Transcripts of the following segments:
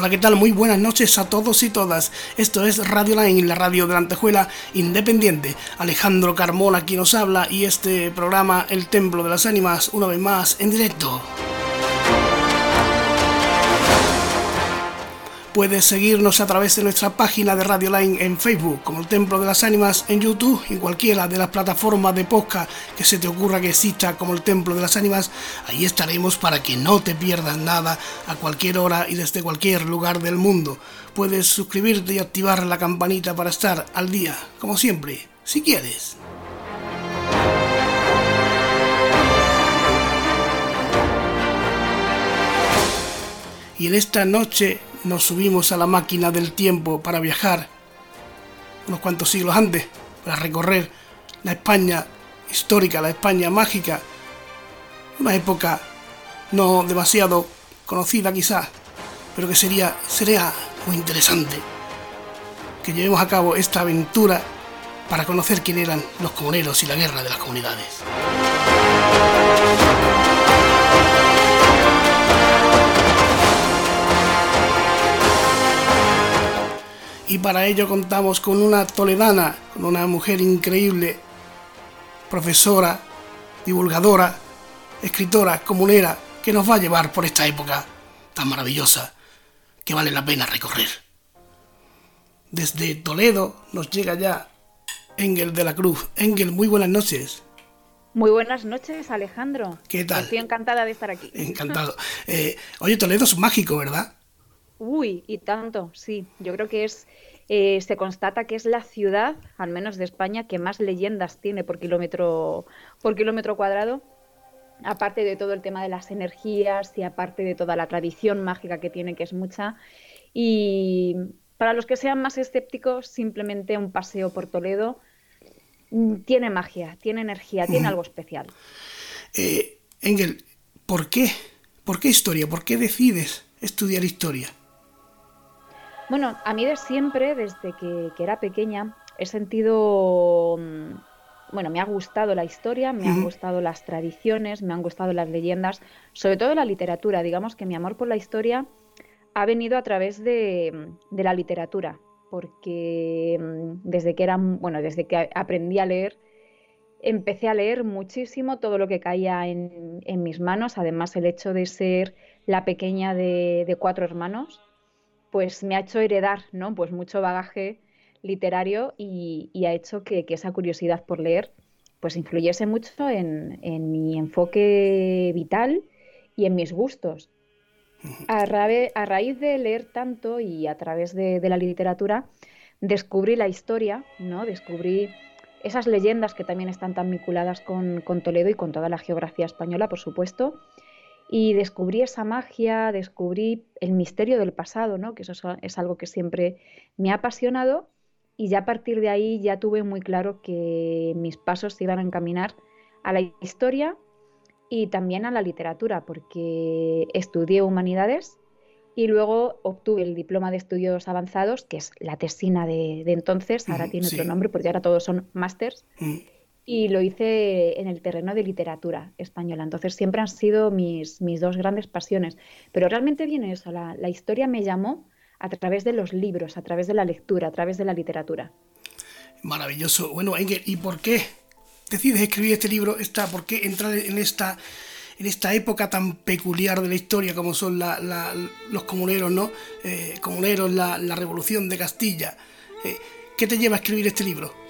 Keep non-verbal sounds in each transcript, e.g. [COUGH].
Hola, ¿qué tal? Muy buenas noches a todos y todas. Esto es Radio Line, la radio de la Antejuela Independiente. Alejandro Carmona quien nos habla y este programa El Templo de las Ánimas, una vez más en directo. Puedes seguirnos a través de nuestra página de Radio Line en Facebook, como el Templo de las Ánimas en YouTube y cualquiera de las plataformas de podcast que se te ocurra que exista como el Templo de las Ánimas. Ahí estaremos para que no te pierdas nada a cualquier hora y desde cualquier lugar del mundo. Puedes suscribirte y activar la campanita para estar al día, como siempre, si quieres. Y en esta noche nos subimos a la máquina del tiempo para viajar unos cuantos siglos antes, para recorrer la España histórica, la España mágica, una época no demasiado conocida quizás, pero que sería, sería muy interesante que llevemos a cabo esta aventura para conocer quién eran los comuneros y la guerra de las comunidades. Y para ello contamos con una toledana, con una mujer increíble, profesora, divulgadora, escritora, comunera, que nos va a llevar por esta época tan maravillosa que vale la pena recorrer. Desde Toledo nos llega ya Engel de la Cruz. Engel, muy buenas noches. Muy buenas noches, Alejandro. ¿Qué tal? Estoy encantada de estar aquí. Encantado. Eh, oye, Toledo es mágico, ¿verdad? Uy, y tanto, sí. Yo creo que es, eh, se constata que es la ciudad, al menos de España, que más leyendas tiene por kilómetro, por kilómetro cuadrado. Aparte de todo el tema de las energías y aparte de toda la tradición mágica que tiene, que es mucha. Y para los que sean más escépticos, simplemente un paseo por Toledo mm, tiene magia, tiene energía, tiene algo especial. Eh, Engel, ¿por qué? ¿Por qué historia? ¿Por qué decides estudiar historia? Bueno, a mí de siempre, desde que, era pequeña, he sentido, mm, bueno, me ha gustado la historia, me han gustado las tradiciones, me han gustado las leyendas, sobre todo la literatura. Digamos que mi amor por la historia ha venido a través de, la literatura, porque mm, desde que era, bueno, desde que aprendí a leer, empecé a leer muchísimo todo lo que caía en, mis manos. Además, el hecho de ser la pequeña de cuatro hermanos pues me ha hecho heredar, ¿no? Pues mucho bagaje literario y, ha hecho que, esa curiosidad por leer pues influyese mucho en, mi enfoque vital y en mis gustos. A, raíz de leer tanto y a través de, la literatura, descubrí la historia, ¿no? Descubrí esas leyendas que también están tan vinculadas con, con Toledo y con toda la geografía española, por supuesto, y descubrí esa magia, descubrí el misterio del pasado, ¿no? que eso es algo que siempre me ha apasionado y ya a partir de ahí ya tuve muy claro que mis pasos se iban a encaminar a la historia y también a la literatura, porque estudié humanidades y luego obtuve el diploma de estudios avanzados, que es la tesina de, entonces, ahora tiene otro nombre porque ahora todos son másters. Mm y lo hice en el terreno de literatura española. Entonces siempre han sido mis, mis dos grandes pasiones. Pero realmente viene eso, la, historia me llamó a través de los libros, a través de la lectura, a través de la literatura. Maravilloso. Bueno, Engel, ¿y por qué decides escribir este libro? Esta, ¿Por qué entrar en esta, en esta época tan peculiar de la historia como son los comuneros, ¿no? Eh, comuneros, la, revolución de Castilla. Eh, ¿Qué te lleva a escribir este libro?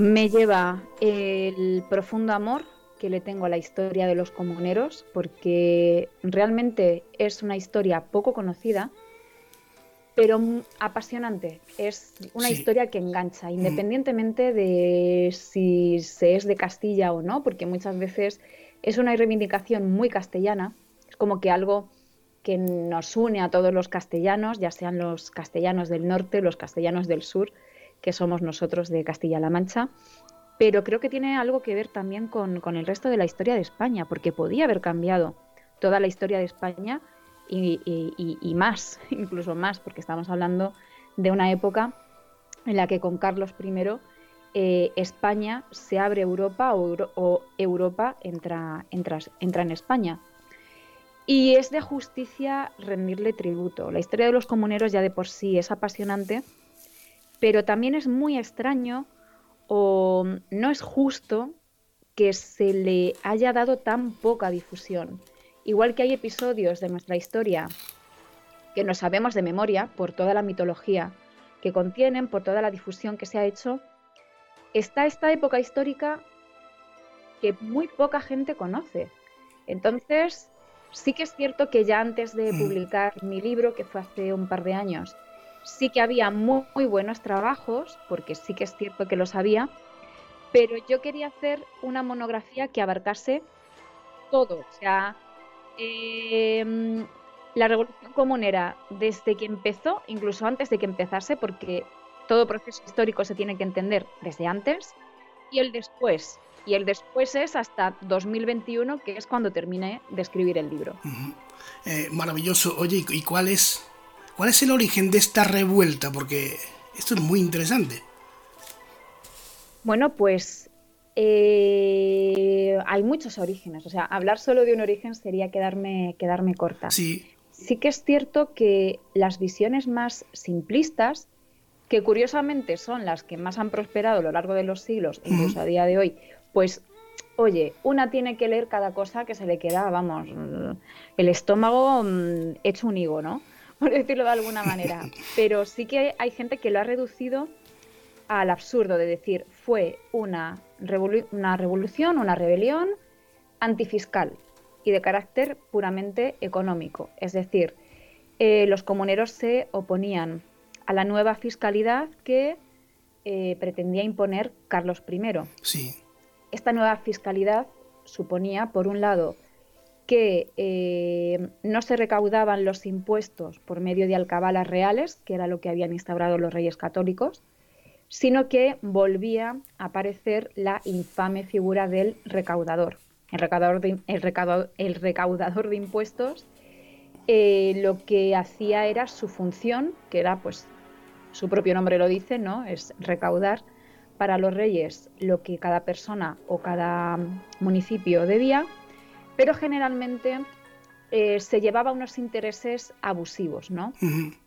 Me lleva el profundo amor que le tengo a la historia de los comuneros, porque realmente es una historia poco conocida, pero apasionante. Es una historia que engancha, mm. independientemente de si se es de Castilla o no, porque muchas veces es una reivindicación muy castellana, es como que algo que nos une a todos los castellanos, ya sean los castellanos del norte, los castellanos del sur, que somos nosotros de Castilla-La Mancha, pero creo que tiene algo que ver también con, el resto de la historia de España, porque podía haber cambiado toda la historia de España y, más, [LAUGHS] incluso más, porque estamos hablando de una época en la que con Carlos I eh, España se abre Europa o, Europa entra, entra, entra en España. Y es de justicia rendirle tributo. La historia de los comuneros ya de por sí es apasionante, pero también es muy extraño o no es justo que se le haya dado tan poca difusión. Igual que hay episodios de nuestra historia que no sabemos de memoria por toda la mitología que contienen, por toda la difusión que se ha hecho, está esta época histórica que muy poca gente conoce. Entonces, Sí que es cierto que ya antes de mm. publicar mi libro, que fue hace un par de años, sí que había muy, buenos trabajos, porque sí que es cierto que los había, pero yo quería hacer una monografía que abarcase todo, o sea, em, la revolución comunera desde que empezó, incluso antes de que empezase, porque todo proceso histórico se tiene que entender desde antes, y el después, y el después es hasta 2021, que es cuando terminé de escribir el libro. Eh, maravilloso. Oye, ¿y cuál es, cuál es el origen de esta revuelta? Porque esto es muy interesante. Bueno, pues eh, hay muchos orígenes. O sea, hablar solo de un origen sería quedarme, quedarme corta. Sí. Sí que es cierto que las visiones más simplistas, que curiosamente son las que más han prosperado a lo largo de los siglos, incluso a día de hoy, pues oye, una tiene que leer cada cosa que se le queda, vamos, el estómago mm, hecho un higo, ¿no? Por decirlo de alguna manera. Pero sí que hay gente que lo ha reducido al absurdo de decir, fue una, una revolución, una rebelión antifiscal y de carácter puramente económico. Es decir, eh, los comuneros se oponían a la nueva fiscalidad que eh, pretendía imponer Carlos I. Sí. Esta nueva fiscalidad suponía, por un lado, que eh, no se recaudaban los impuestos por medio de alcabalas reales, que era lo que habían instaurado los reyes católicos, sino que volvía a aparecer la infame figura del recaudador. El recaudador de, impuestos eh, lo que hacía era su función, que era, pues, su propio nombre lo dice, ¿no? Es recaudar, para los reyes lo que cada persona o cada municipio debía, pero generalmente eh, se llevaba unos intereses abusivos, ¿no?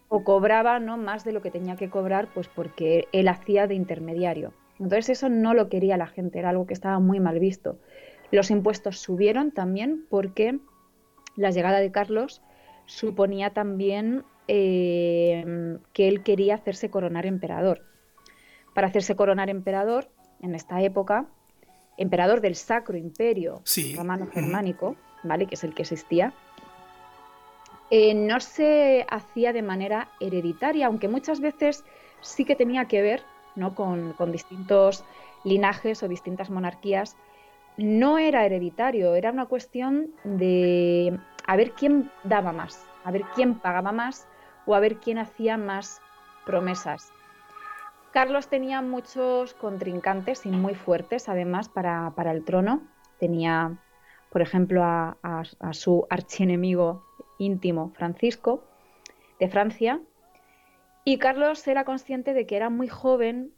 O cobraba ¿no? más de lo que tenía que cobrar, pues porque él hacía de intermediario. Entonces eso no lo quería la gente, era algo que estaba muy mal visto. Los impuestos subieron también porque la llegada de Carlos suponía también eh, que él quería hacerse coronar emperador para hacerse coronar emperador en esta época, emperador del Sacro Imperio Romano Germánico, ¿vale? que es el que existía, eh, no se hacía de manera hereditaria, aunque muchas veces sí que tenía que ver ¿no? con, con distintos linajes o distintas monarquías. No era hereditario, era una cuestión de a ver quién daba más, a ver quién pagaba más o a ver quién hacía más promesas. Carlos tenía muchos contrincantes y muy fuertes, además, para, el trono. Tenía, por ejemplo, a, su archienemigo íntimo, Francisco, de Francia. Y Carlos era consciente de que era muy joven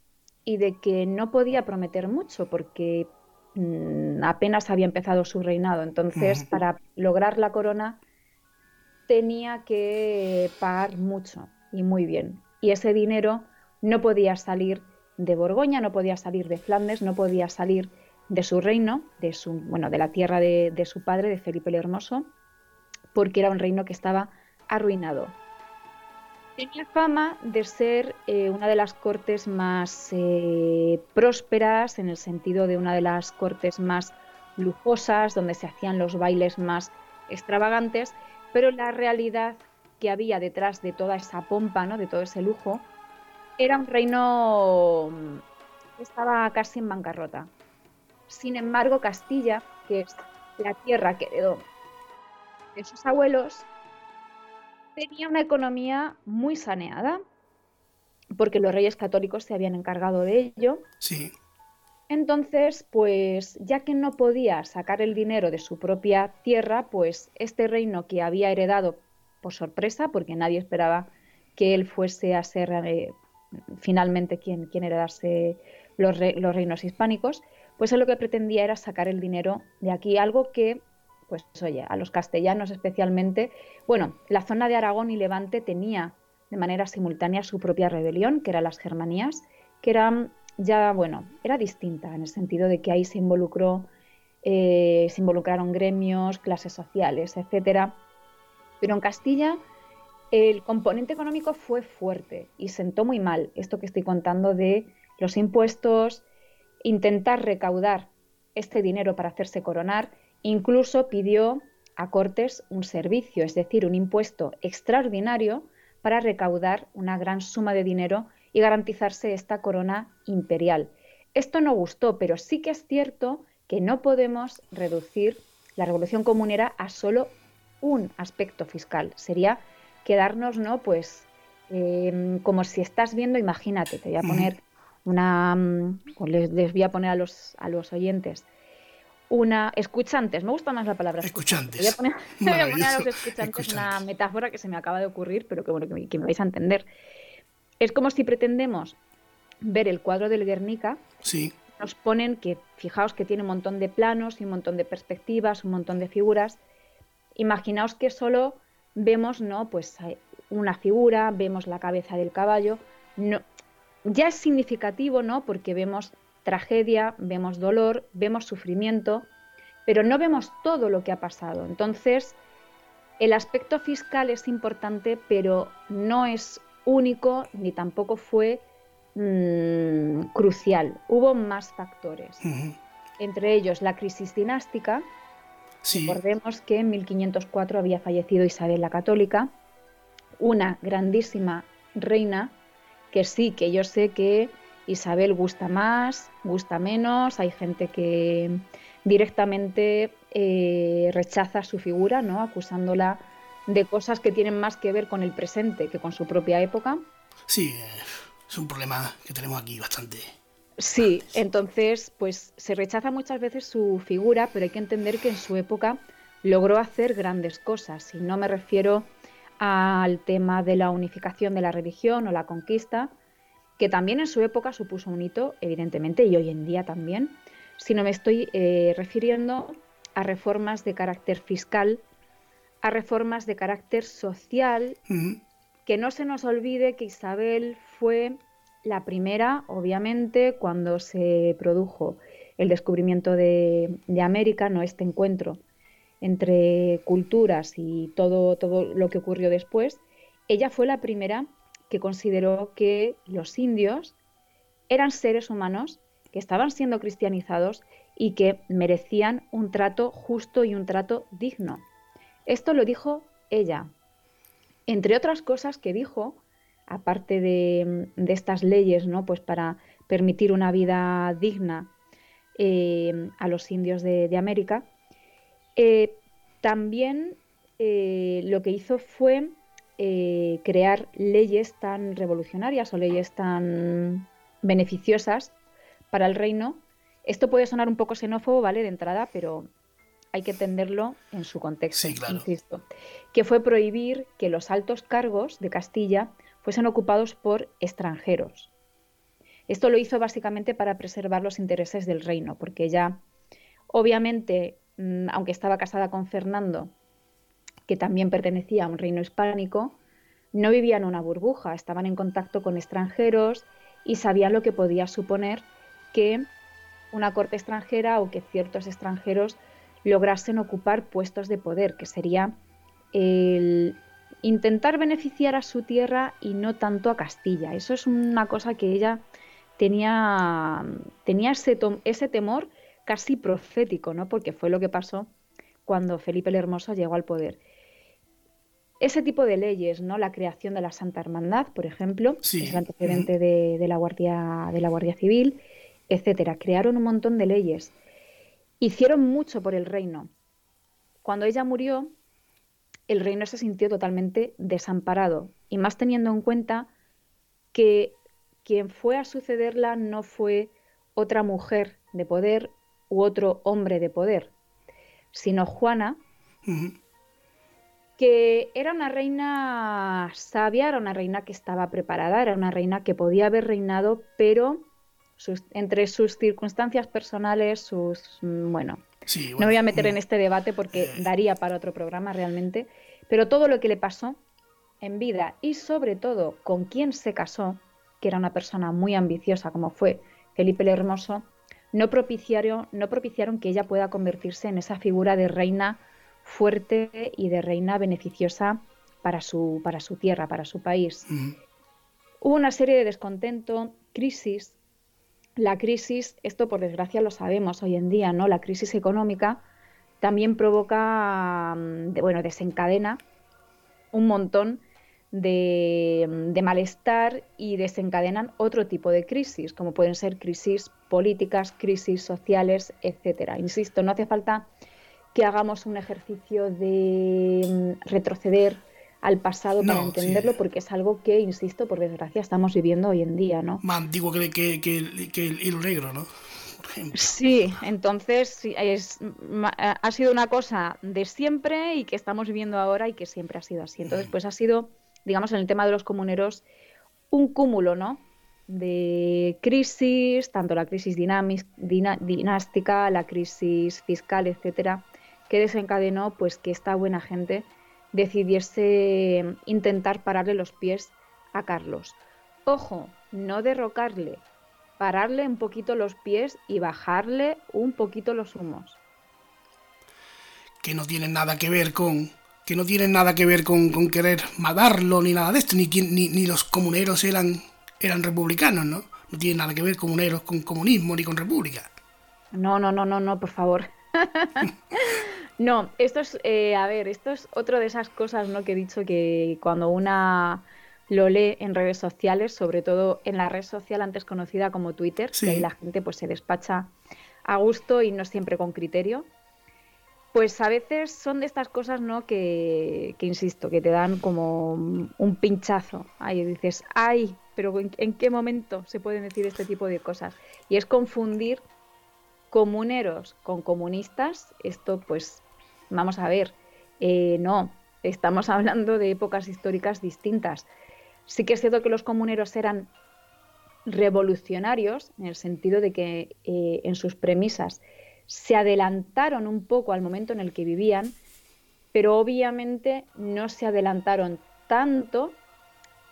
y de que no podía prometer mucho porque mm, apenas había empezado su reinado. Entonces, para lograr la corona, tenía que pagar mucho y muy bien. Y ese dinero no podía salir de Borgoña, no podía salir de Flandes, no podía salir de su reino, de su, bueno, de la tierra de, su padre, de Felipe el Hermoso, porque era un reino que estaba arruinado. Tenía fama de ser eh, una de las cortes más eh, prósperas, en el sentido de una de las cortes más lujosas, donde se hacían los bailes más extravagantes, pero la realidad que había detrás de toda esa pompa, ¿no? de todo ese lujo, era un reino que estaba casi en bancarrota. Sin embargo, Castilla, que es la tierra que heredó de sus abuelos, tenía una economía muy saneada, porque los reyes católicos se habían encargado de ello. Sí. Entonces, pues ya que no podía sacar el dinero de su propia tierra, pues este reino que había heredado por sorpresa, porque nadie esperaba que él fuese a ser eh, finalmente quien, quien heredase los, los reinos hispánicos, pues él lo que pretendía era sacar el dinero de aquí, algo que pues oye, a los castellanos especialmente, bueno, la zona de Aragón y Levante tenía de manera simultánea su propia rebelión, que eran las Germanías, que eran ya, bueno, era distinta en el sentido de que ahí se involucró, eh, se involucraron gremios, clases sociales, etcétera. Pero en Castilla el componente económico fue fuerte y sentó muy mal esto que estoy contando de los impuestos, intentar recaudar este dinero para hacerse coronar, incluso pidió a Cortes un servicio, es decir, un impuesto extraordinario para recaudar una gran suma de dinero y garantizarse esta corona imperial. Esto no gustó, pero sí que es cierto que no podemos reducir la revolución comunera a solo un aspecto fiscal. Sería quedarnos, ¿no? Pues em, como si estás viendo, imagínate, te voy a poner una, mm, les, voy a poner a los, a los oyentes, una escuchantes, me gusta más la palabra escuchantes. Voy a poner, [LAUGHS] voy a, poner a los escuchantes, una metáfora que se me acaba de ocurrir, pero que bueno, que me vais a entender. Es como si pretendemos ver el cuadro del Guernica. Sí. Nos ponen que, fijaos que tiene un montón de planos y un montón de perspectivas, un montón de figuras. Imaginaos que solo vemos, ¿no? Pues una figura, vemos la cabeza del caballo. No, ya es significativo, ¿no? Porque vemos tragedia, vemos dolor, vemos sufrimiento, pero no vemos todo lo que ha pasado. Entonces, el aspecto fiscal es importante, pero no es único ni tampoco fue mm, crucial. Hubo más factores. Entre ellos la crisis dinástica. Recordemos que en 1504 había fallecido Isabel la Católica, una grandísima reina que sí, que yo sé que Isabel gusta más, gusta menos, hay gente que directamente eh, rechaza su figura, ¿no? acusándola de cosas que tienen más que ver con el presente que con su propia época. Sí, es un problema que tenemos aquí bastante. Sí, entonces, pues se rechaza muchas veces su figura, pero hay que entender que en su época logró hacer grandes cosas. Y no me refiero al tema de la unificación de la religión o la conquista, que también en su época supuso un hito, evidentemente, y hoy en día también, sino me estoy eh, refiriendo a reformas de carácter fiscal a reformas de carácter social, que no se nos olvide que Isabel fue la primera, obviamente, cuando se produjo el descubrimiento de, América, no este encuentro entre culturas y todo, todo lo que ocurrió después, ella fue la primera que consideró que los indios eran seres humanos que estaban siendo cristianizados y que merecían un trato justo y un trato digno. Esto lo dijo ella. Entre otras cosas que dijo, aparte de, estas leyes, ¿no? Pues para permitir una vida digna eh, a los indios de, América, eh, también eh, lo que hizo fue crear leyes tan revolucionarias o leyes tan beneficiosas para el reino. Esto puede sonar un poco xenófobo, ¿vale? De entrada, pero hay que entenderlo en su contexto, insisto, que fue prohibir que los altos cargos de Castilla fuesen ocupados por extranjeros. Esto lo hizo básicamente para preservar los intereses del reino, porque ella, obviamente, mm, aunque estaba casada con Fernando, que también pertenecía a un reino hispánico, no vivían una burbuja, estaban en contacto con extranjeros y sabían lo que podía suponer que una corte extranjera o que ciertos extranjeros lograsen ocupar puestos de poder, que sería el intentar beneficiar a su tierra y no tanto a Castilla. Eso es una cosa que ella tenía, tenía ese, ese temor casi profético, ¿no? porque fue lo que pasó cuando Felipe el Hermoso llegó al poder. Ese tipo de leyes, ¿no? La creación de la Santa Hermandad, por ejemplo, es el antecedente de, de, la Guardia, de la Guardia Civil, etcétera. Crearon un montón de leyes Hicieron mucho por el reino. Cuando ella murió, el reino se sintió totalmente desamparado, y más teniendo en cuenta que quien fue a sucederla no fue otra mujer de poder u otro hombre de poder, sino Juana, que era una reina sabia, era una reina que estaba preparada, era una reina que podía haber reinado, pero entre sus circunstancias personales, sus... Bueno, no me voy a meter en este debate porque eh. daría para otro programa realmente, pero todo lo que le pasó en vida y sobre todo con quien se casó, que era una persona muy ambiciosa como fue Felipe el Hermoso, no propiciaron, no propiciaron que ella pueda convertirse en esa figura de reina fuerte y de reina beneficiosa para su, para su tierra, para su país. Hubo una serie de descontento, crisis. La crisis, esto por desgracia lo sabemos hoy en día, ¿no? La crisis económica también provoca, mm, bueno, desencadena un montón de, de, malestar y desencadenan otro tipo de crisis, como pueden ser crisis políticas, crisis sociales, etcétera. Insisto, no hace falta que hagamos un ejercicio de mm, retroceder al pasado para entenderlo, porque es algo que, insisto, por desgracia, estamos viviendo hoy en día, ¿no? Más antiguo que, que, que, el hilo negro, ¿no? Sí, entonces es, ha sido una cosa de siempre y que estamos viviendo ahora y que siempre ha sido así. Entonces, pues ha sido, digamos, en el tema de los comuneros, un cúmulo, ¿no? De crisis, tanto la crisis dinástica, la crisis fiscal, etcétera, que desencadenó pues que esta buena gente decidiese intentar pararle los pies a Carlos. Ojo, no derrocarle, pararle un poquito los pies y bajarle un poquito los humos. Que no tienen nada que ver con que no tienen nada que ver con, querer matarlo ni nada de esto, ni, ni, ni los comuneros eran, eran republicanos, ¿no? No tienen nada que ver comuneros con comunismo ni con república. No, no, no, no, no, por favor. [LAUGHS] no, esto es, eh, a ver, esto es otra de esas cosas, ¿no? Que he dicho que cuando una lo lee en redes sociales, sobre todo en la red social antes conocida como Twitter, que ahí la gente pues se despacha a gusto y no siempre con criterio. Pues a veces son de estas cosas, ¿no? Que, que insisto, que te dan como un pinchazo. Ahí dices, ay, pero ¿en qué momento se pueden decir este tipo de cosas? Y es confundir comuneros con comunistas, esto pues vamos a ver, eh, no, estamos [LAUGHS] hablando de épocas históricas distintas. Sí que es cierto que los comuneros eran revolucionarios en el sentido de que eh, en sus premisas se adelantaron un poco al momento en el que vivían, pero obviamente no se adelantaron tanto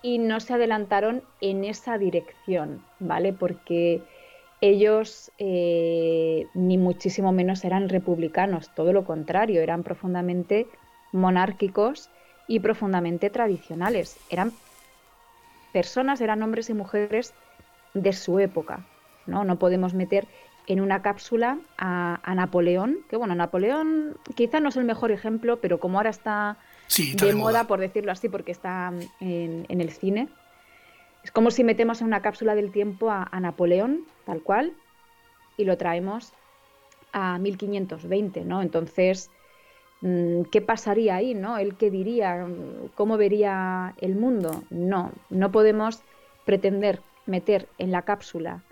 y no se adelantaron en esa dirección, ¿vale? Porque ellos eh, ni muchísimo menos eran republicanos, todo lo contrario, eran profundamente monárquicos y profundamente tradicionales. Eran personas, eran hombres y mujeres de su época. No, no podemos meter en una cápsula a, Napoleón, que bueno, Napoleón quizá no es el mejor ejemplo, pero como ahora está, de, moda, por decirlo así, porque está en el cine, es como si metemos en una cápsula del tiempo a, Napoleón, tal cual, y lo traemos a 1520, ¿no? Entonces, mm, ¿qué pasaría ahí, no? ¿Él qué diría? ¿Cómo vería el mundo? No, no podemos pretender meter en la cápsula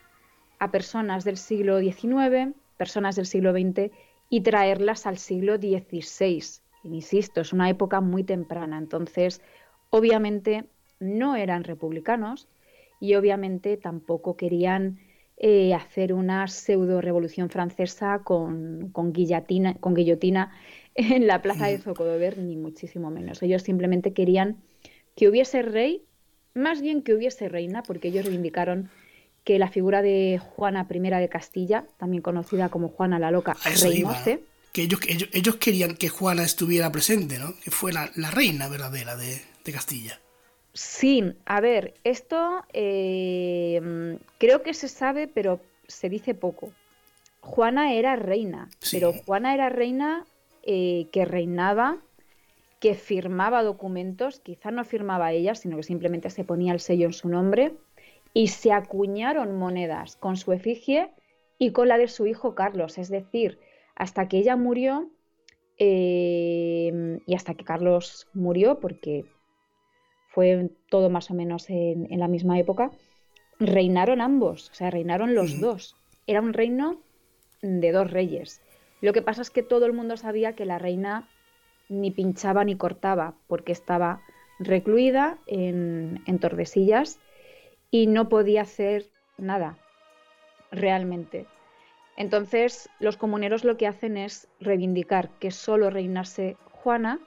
a personas del siglo XIX, personas del siglo XX y traerlas al siglo XVI. Insisto, es una época muy temprana, entonces obviamente no eran republicanos y obviamente tampoco querían eh, hacer una pseudo revolución francesa con, con, guillotina, con guillotina [LAUGHS] en la plaza de Zocodover, ni muchísimo menos. Ellos simplemente querían que hubiese rey, más bien que hubiese reina, porque ellos reivindicaron que la figura de Juana I de Castilla, también conocida como Juana la Loca, reinase. Que ellos, ellos, querían que Juana estuviera presente, ¿no? Que fuera la reina verdadera de Castilla. Sí, a ver, esto eh, creo que se sabe, pero se dice poco. Juana era reina, pero Juana era reina eh, que reinaba, que firmaba documentos, quizá no firmaba ella, sino que simplemente se ponía el sello en su nombre, y se acuñaron monedas con su efigie y con la de su hijo Carlos, es decir, hasta que ella murió eh, y hasta que Carlos murió, porque fue todo más o menos en, la misma época, reinaron ambos, o sea, reinaron los dos. Era un reino de dos reyes. Lo que pasa es que todo el mundo sabía que la reina ni pinchaba ni cortaba, porque estaba recluida en, en Tordesillas y no podía hacer nada, realmente. Entonces, los comuneros lo que hacen es reivindicar que solo reinase Juana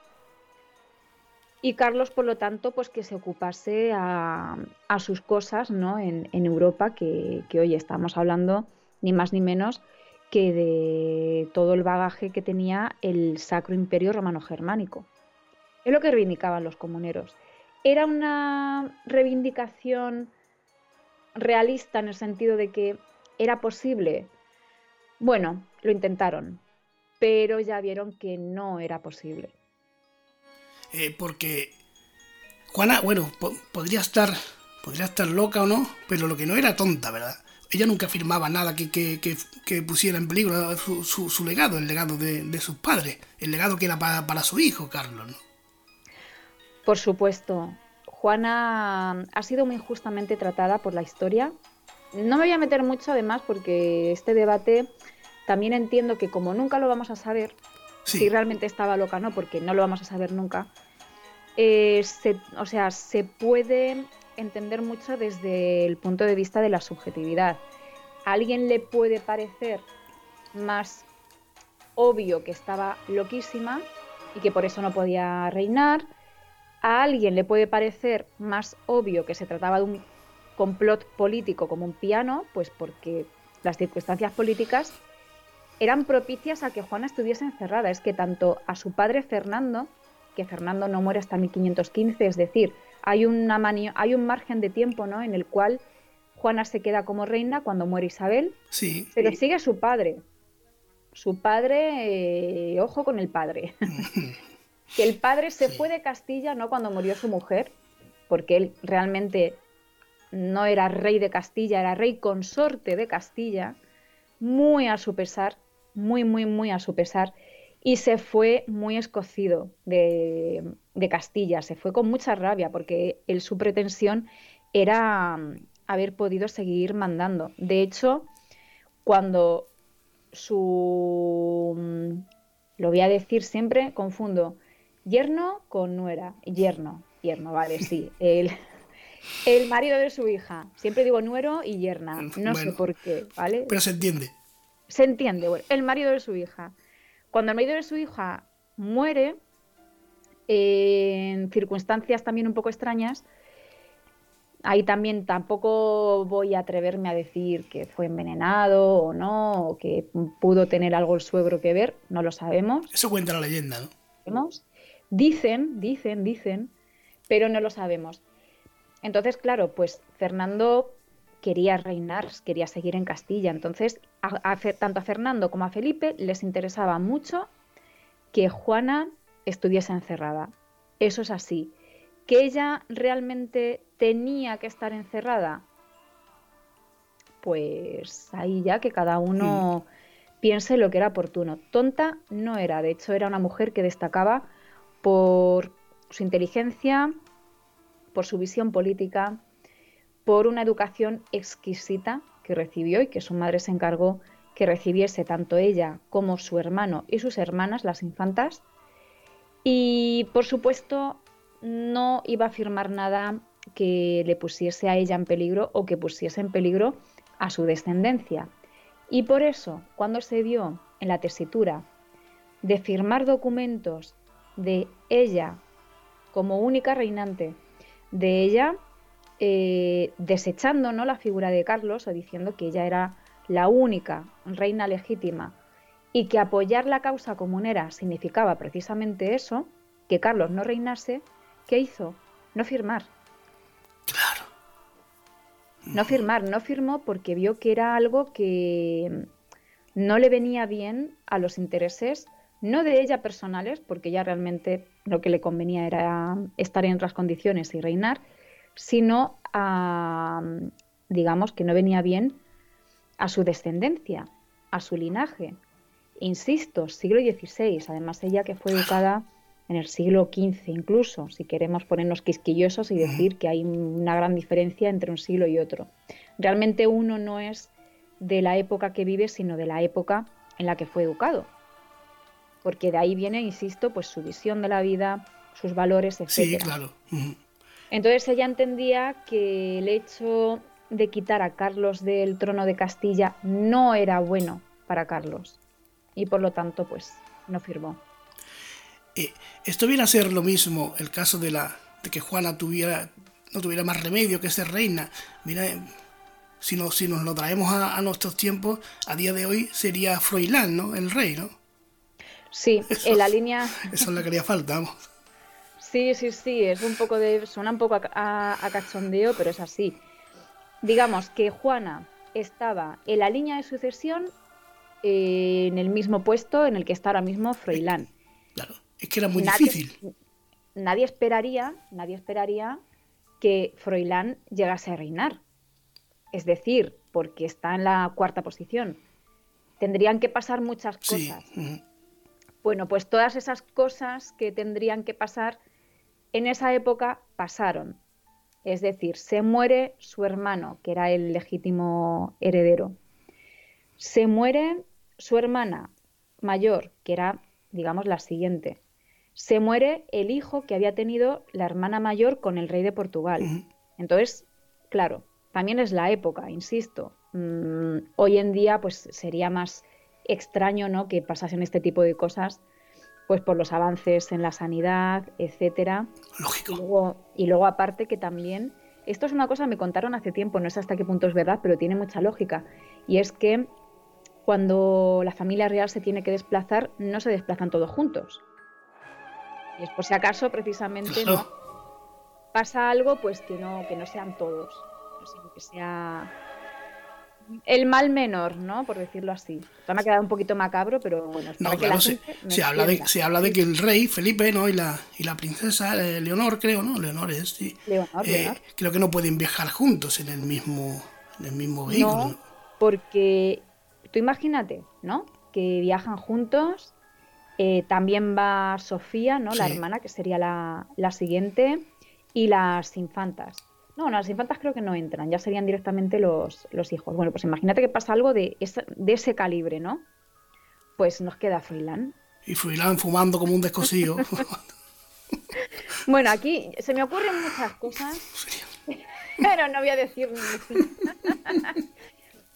y Carlos, por lo tanto, pues que se ocupase a, sus cosas ¿no? en, Europa, que, hoy estamos hablando ni más ni menos que de todo el bagaje que tenía el Sacro Imperio Romano Germánico. Es lo que reivindicaban los comuneros. Era una reivindicación realista en el sentido de que era posible. Bueno, lo intentaron, pero ya vieron que no era posible. Eh, porque Juana, bueno, podría estar podría estar loca o no, pero lo que no era tonta, ¿verdad? Ella nunca afirmaba nada que, que, pusiera en peligro su, su, legado, el legado de, sus padres, el legado que era para, para su hijo, Carlos, ¿no? Por supuesto. Juana ha sido muy injustamente tratada por la historia. No me voy a meter mucho además porque este debate también entiendo que como nunca lo vamos a saber, si realmente estaba loca o no, porque no lo vamos a saber nunca, eh, o sea, se puede entender mucho desde el punto de vista de la subjetividad. A alguien le puede parecer más obvio que estaba loquísima y que por eso no podía reinar. A alguien le puede parecer más obvio que se trataba de un complot político como un piano, pues porque las circunstancias políticas eran propicias a que Juana estuviese encerrada. Es que tanto a su padre Fernando que Fernando no muere hasta 1515, es decir, hay, una hay un margen de tiempo ¿no? en el cual Juana se queda como reina cuando muere Isabel, sí. pero sigue su padre. Su padre, eh, ojo con el padre. [LAUGHS] que el padre se fue de Castilla no cuando murió su mujer, porque él realmente no era rey de Castilla, era rey consorte de Castilla, muy a su pesar, muy, muy, muy a su pesar y se fue muy escocido de, Castilla, se fue con mucha rabia porque él, su pretensión era mm, haber podido seguir mandando. De hecho, cuando su... Mm, lo voy a decir siempre, confundo yerno con nuera, yerno, yerno, vale, sí, [LAUGHS] el, el marido de su hija. Siempre digo nuero y yerna, no sé por qué, ¿vale? Pero se entiende. Se entiende, bueno, el marido de su hija. Cuando el marido de su hija muere, en circunstancias también un poco extrañas, ahí también tampoco voy a atreverme a decir que fue envenenado o no, o que pudo tener algo el suegro que ver, no lo sabemos. Eso cuenta la leyenda, ¿no? Dicen, dicen, dicen, pero no lo sabemos. Entonces, claro, pues Fernando quería reinar, quería seguir en Castilla. Entonces, tanto a Fernando como a Felipe les interesaba mucho que Juana estuviese encerrada. Eso es así. ¿Que ella realmente tenía que estar encerrada? Pues ahí ya que cada uno hmm. piense lo que era oportuno. Tonta no era, de hecho era una mujer que destacaba por su inteligencia, por su visión política, por una educación exquisita que recibió y que su madre se encargó que recibiese tanto ella como su hermano y sus hermanas, las infantas. Y por supuesto no iba a firmar nada que le pusiese a ella en peligro o que pusiese en peligro a su descendencia. Y por eso, cuando se vio en la tesitura de firmar documentos de ella como única reinante, de ella eh, desechando ¿no? la figura de Carlos o diciendo que ella era la única reina legítima y que apoyar la causa comunera significaba precisamente eso, que Carlos no reinase, ¿qué hizo? No firmar. Claro. No firmar, no firmó porque vio que era algo que no le venía bien a los intereses, no de ella personales, porque ya realmente lo que le convenía era estar en otras condiciones y reinar, sino a, digamos, que no venía bien a su descendencia, a su linaje. Insisto, siglo XVI, además ella que fue educada en el siglo XV incluso, si queremos ponernos quisquillosos y decir que hay una gran diferencia entre un siglo y otro. Realmente uno no es de la época que vive, sino de la época en la que fue educado. porque de ahí viene, insisto, pues su visión de la vida, sus valores, etc. Sí, claro. Entonces ella entendía que el hecho de quitar a Carlos del trono de Castilla no era bueno para Carlos y por lo tanto pues no firmó. Eh, esto viene a ser lo mismo el caso de la de que Juana tuviera no tuviera más remedio que ser reina. Mira, si, no, si nos lo traemos a, nuestros tiempos, a día de hoy sería Froilán, ¿no? El rey, ¿no? Sí, [LAUGHS] en la línea. Eso es lo que haría falta, Sí, sí, sí, es un poco de. suena un poco a, cachondeo, pero es así. Digamos que Juana estaba en la línea de sucesión eh, en el mismo puesto en el que está ahora mismo Froilán. Claro, es que era muy difícil. Nadie esperaría, nadie esperaría que Froilán llegase a reinar. Es decir, porque está en la cuarta posición. Tendrían que pasar muchas cosas. Bueno, pues todas esas cosas que tendrían que pasar en esa época pasaron. Es decir, se muere su hermano, que era el legítimo heredero. Se muere su hermana mayor, que era, digamos, la siguiente se muere el hijo que había tenido la hermana mayor con el rey de Portugal. Entonces, claro, también es la época, insisto. Mm, hoy en día, pues sería más extraño, ¿no? Que pasasen este tipo de cosas, pues por los avances en la sanidad, etcétera. Lógico. Y luego, aparte que también, esto es una cosa que me contaron hace tiempo, no sé hasta qué punto es verdad, pero tiene mucha lógica. Y es que cuando la familia real se tiene que desplazar, no se desplazan todos juntos y es por si acaso, precisamente, ¿no? Pasa algo, pues que no, que no sean todos, sino que sea el mal menor, ¿no? Por decirlo así. Esto me ha quedado un poquito macabro, pero bueno. No, claro, se, habla de, se habla de que el rey Felipe, ¿no? Y la, y la princesa eh, Leonor, creo, ¿no? Leonor es, sí. Leonor, eh, Creo que no pueden viajar juntos en el mismo, en el mismo vehículo. No, porque tú imagínate, ¿no? Que viajan juntos eh, también va Sofía, ¿no? La hermana, que sería la, siguiente, y las infantas. No, las infantas creo que no entran, ya serían directamente los, los hijos. Bueno, pues imagínate que pasa algo de, de ese calibre, ¿no? Pues nos queda Freeland. Y Freeland fumando como un descosido. [LAUGHS] bueno, aquí se me ocurren muchas cosas, [LAUGHS] pero no voy a decir ni [LAUGHS]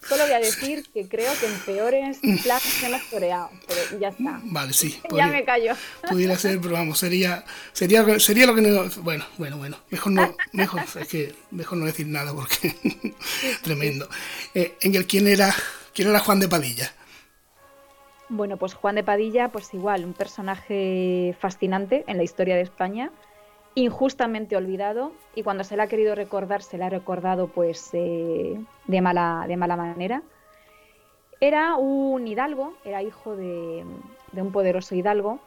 Solo voy a decir que creo que en peores planes hemos toreado, pero ya está. Vale, sí. [LAUGHS] ya me callo. Pudiera ser, pero vamos, sería, sería, sería lo que no. Bueno, bueno, bueno. Mejor no, mejor, es que mejor no decir nada porque [LAUGHS] tremendo. Eh, Engel, ¿quién era, quién era Juan de Padilla? Bueno, pues Juan de Padilla, pues igual, un personaje fascinante en la historia de España injustamente olvidado y cuando se le ha querido recordar se le ha recordado pues eh, de, mala, de mala manera. Era un hidalgo, era hijo de, un poderoso hidalgo.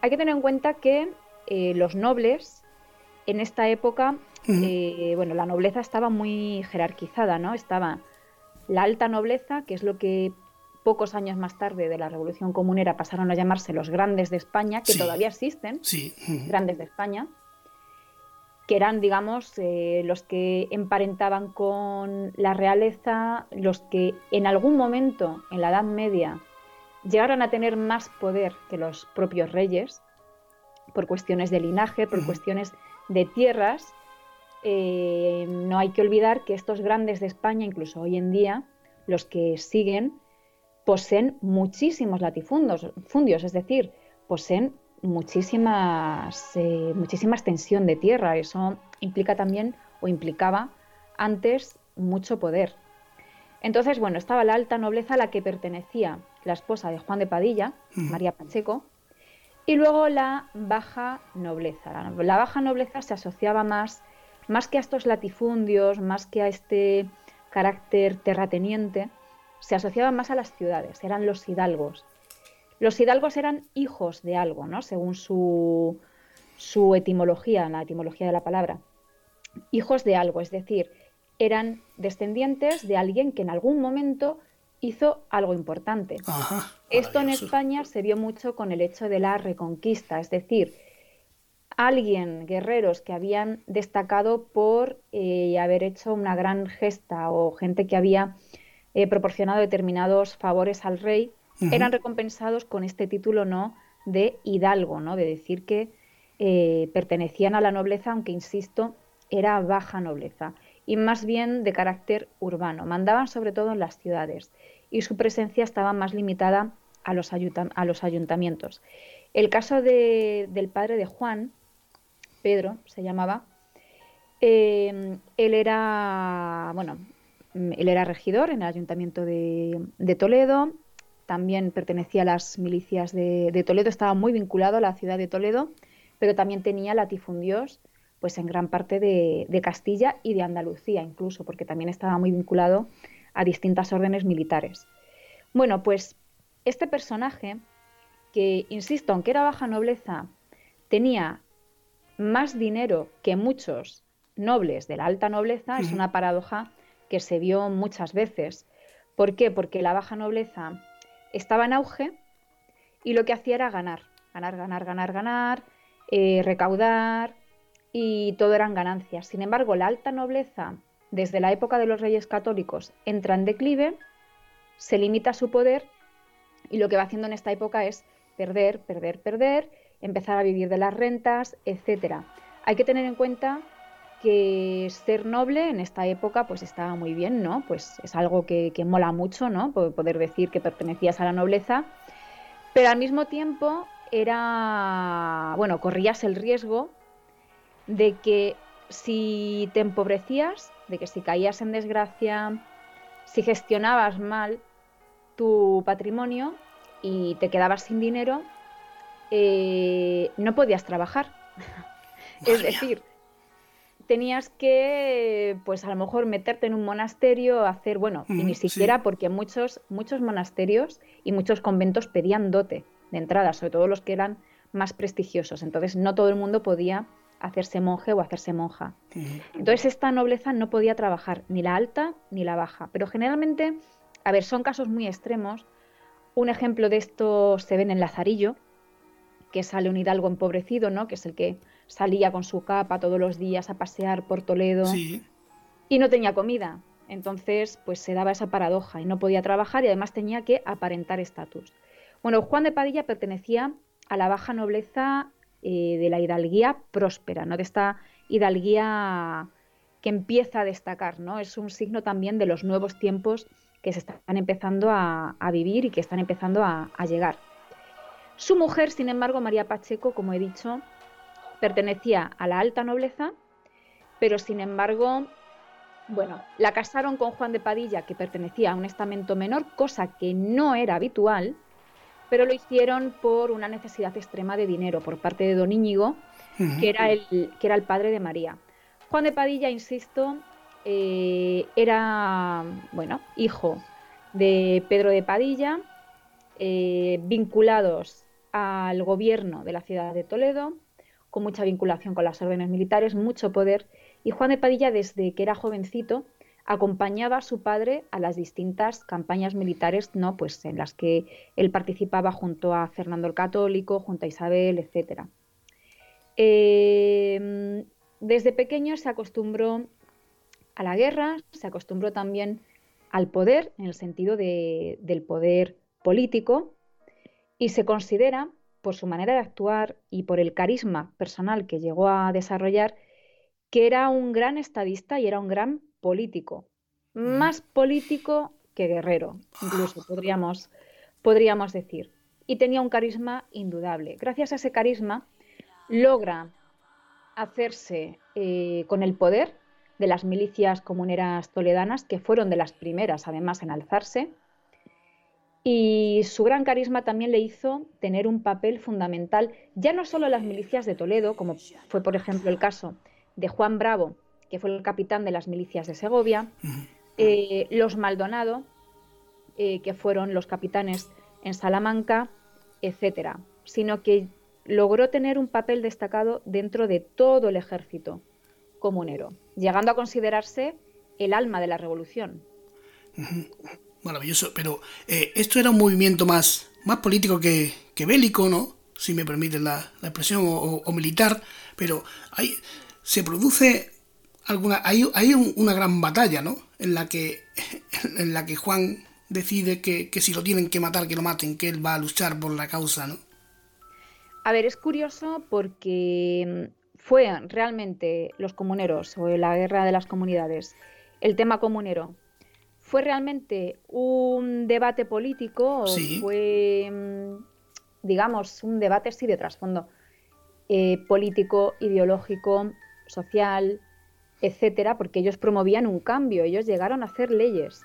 Hay que tener en cuenta que eh, los nobles en esta época, eh, bueno, la nobleza estaba muy jerarquizada, ¿no? Estaba la alta nobleza, que es lo que pocos años más tarde de la Revolución Comunera pasaron a llamarse los grandes de España, que todavía existen, sí. grandes de España, que eran, digamos, eh, los que emparentaban con la realeza, los que en algún momento en la Edad Media llegaron a tener más poder que los propios reyes, por cuestiones de linaje, por cuestiones de tierras. Eh, no hay que olvidar que estos grandes de España, incluso hoy en día, los que siguen, poseen muchísimos latifundios, es decir, poseen muchísimas, eh, muchísima extensión de tierra. Eso implica también, o implicaba antes, mucho poder. Entonces, bueno, estaba la alta nobleza a la que pertenecía la esposa de Juan de Padilla, María Pacheco, y luego la baja nobleza. La, baja nobleza se asociaba más, más que a estos latifundios, más que a este carácter terrateniente, se asociaba más a las ciudades, eran los hidalgos. Los hidalgos eran hijos de algo, ¿no? Según su, su etimología, la etimología de la palabra. Hijos de algo, es decir, eran descendientes de alguien que en algún momento hizo algo importante. Esto en España se vio mucho con el hecho de la reconquista, es decir, alguien, guerreros que habían destacado por eh, haber hecho una gran gesta o gente que había eh, proporcionado determinados favores al rey eran recompensados con este título no de hidalgo, ¿no? De decir que eh, pertenecían a la nobleza, aunque insisto, era baja nobleza y más bien de carácter urbano. Mandaban sobre todo en las ciudades y su presencia estaba más limitada a los, a los ayuntamientos. El caso del padre de Juan, Pedro se llamaba, eh, él era, bueno, él era regidor en el ayuntamiento de, Toledo, también pertenecía a las milicias de, Toledo, estaba muy vinculado a la ciudad de Toledo, pero también tenía latifundios pues en gran parte de, de, Castilla y de Andalucía incluso, porque también estaba muy vinculado a distintas órdenes militares. Bueno, pues este personaje, que insisto, aunque era baja nobleza, tenía más dinero que muchos nobles de la alta nobleza, es una paradoja que se vio muchas veces. ¿Por qué? Porque la baja nobleza estaba en auge y lo que hacía era ganar, ganar, ganar, ganar, ganar, eh, recaudar y todo eran ganancias. Sin embargo, la alta nobleza, desde la época de los reyes católicos, entra en declive, se limita su poder y lo que va haciendo en esta época es perder, perder, perder, empezar a vivir de las rentas, etcétera. Hay que tener en cuenta que ser noble en esta época pues estaba muy bien, ¿no? Pues es algo que, que mola mucho, ¿no? Poder decir que pertenecías a la nobleza, pero al mismo tiempo era, bueno, corrías el riesgo de que si te empobrecías, de que si caías en desgracia, si gestionabas mal tu patrimonio y te quedabas sin dinero, eh, no podías trabajar. [LAUGHS] es decir, tenías que, pues a lo mejor meterte en un monasterio, hacer, bueno, y ni siquiera porque muchos, muchos monasterios y muchos conventos pedían dote de entrada, sobre todo los que eran más prestigiosos. Entonces no todo el mundo podía hacerse monje o hacerse monja. Entonces esta nobleza no podía trabajar, ni la alta ni la baja. Pero generalmente, a ver, son casos muy extremos. Un ejemplo de esto se ve en Lazarillo, que sale un hidalgo empobrecido, ¿no? Que es el que salía con su capa todos los días a pasear por Toledo y no tenía comida. Entonces, pues se daba esa paradoja y no podía trabajar y además tenía que aparentar estatus. Bueno, Juan de Padilla pertenecía a la baja nobleza eh, de la hidalguía próspera, ¿no? De esta hidalguía que empieza a destacar, ¿no? Es un signo también de los nuevos tiempos que se están empezando a, vivir y que están empezando a llegar. Su mujer, sin embargo, María Pacheco, como he dicho, pertenecía a la alta nobleza, pero sin embargo, bueno, la casaron con Juan de Padilla, que pertenecía a un estamento menor, cosa que no era habitual, pero lo hicieron por una necesidad extrema de dinero por parte de don Íñigo, que, era el, que era el padre de María. Juan de Padilla, insisto, eh, era, bueno, hijo de Pedro de Padilla, eh, vinculados al gobierno de la ciudad de Toledo, con mucha vinculación con las órdenes militares, mucho poder, y Juan de Padilla desde que era jovencito acompañaba a su padre a las distintas campañas militares, ¿no? Pues en las que él participaba junto a Fernando el Católico, junto a Isabel, etc. Em, desde pequeño se acostumbró a la guerra, se acostumbró también al poder, en el sentido del poder político, y se considera por su manera de actuar y por el carisma personal que llegó a desarrollar, que era un gran estadista y era un gran político. Más político que guerrero, incluso podríamos, podríamos decir. Y tenía un carisma indudable. Gracias a ese carisma logra hacerse eh, con el poder de las milicias comuneras toledanas, que fueron de las primeras además en alzarse, y su gran carisma también le hizo tener un papel fundamental, ya no solo en las milicias de Toledo, como fue por ejemplo el caso de Juan Bravo, que fue el capitán de las milicias de Segovia, eh, los Maldonado, eh, que fueron los capitanes en Salamanca, etcétera, sino que logró tener un papel destacado dentro de todo el ejército comunero, llegando a considerarse el alma de la revolución maravilloso. Pero eh, esto era un movimiento más, más político que, bélico, ¿no? Si me permiten la, expresión, o, militar. Pero hay, se produce alguna. Hay, hay una gran batalla, ¿no? En la que, [LAUGHS] en la que Juan decide que, que si lo tienen que matar, que lo maten, que él va a luchar por la causa, ¿no? A ver, es curioso porque mm, fue realmente los comuneros o la guerra de las comunidades, el tema comunero, ¿fue realmente un debate político o fue, mm, digamos, un debate sí de trasfondo eh, político, ideológico, social, etcétera? Porque ellos promovían un cambio, ellos llegaron a hacer leyes.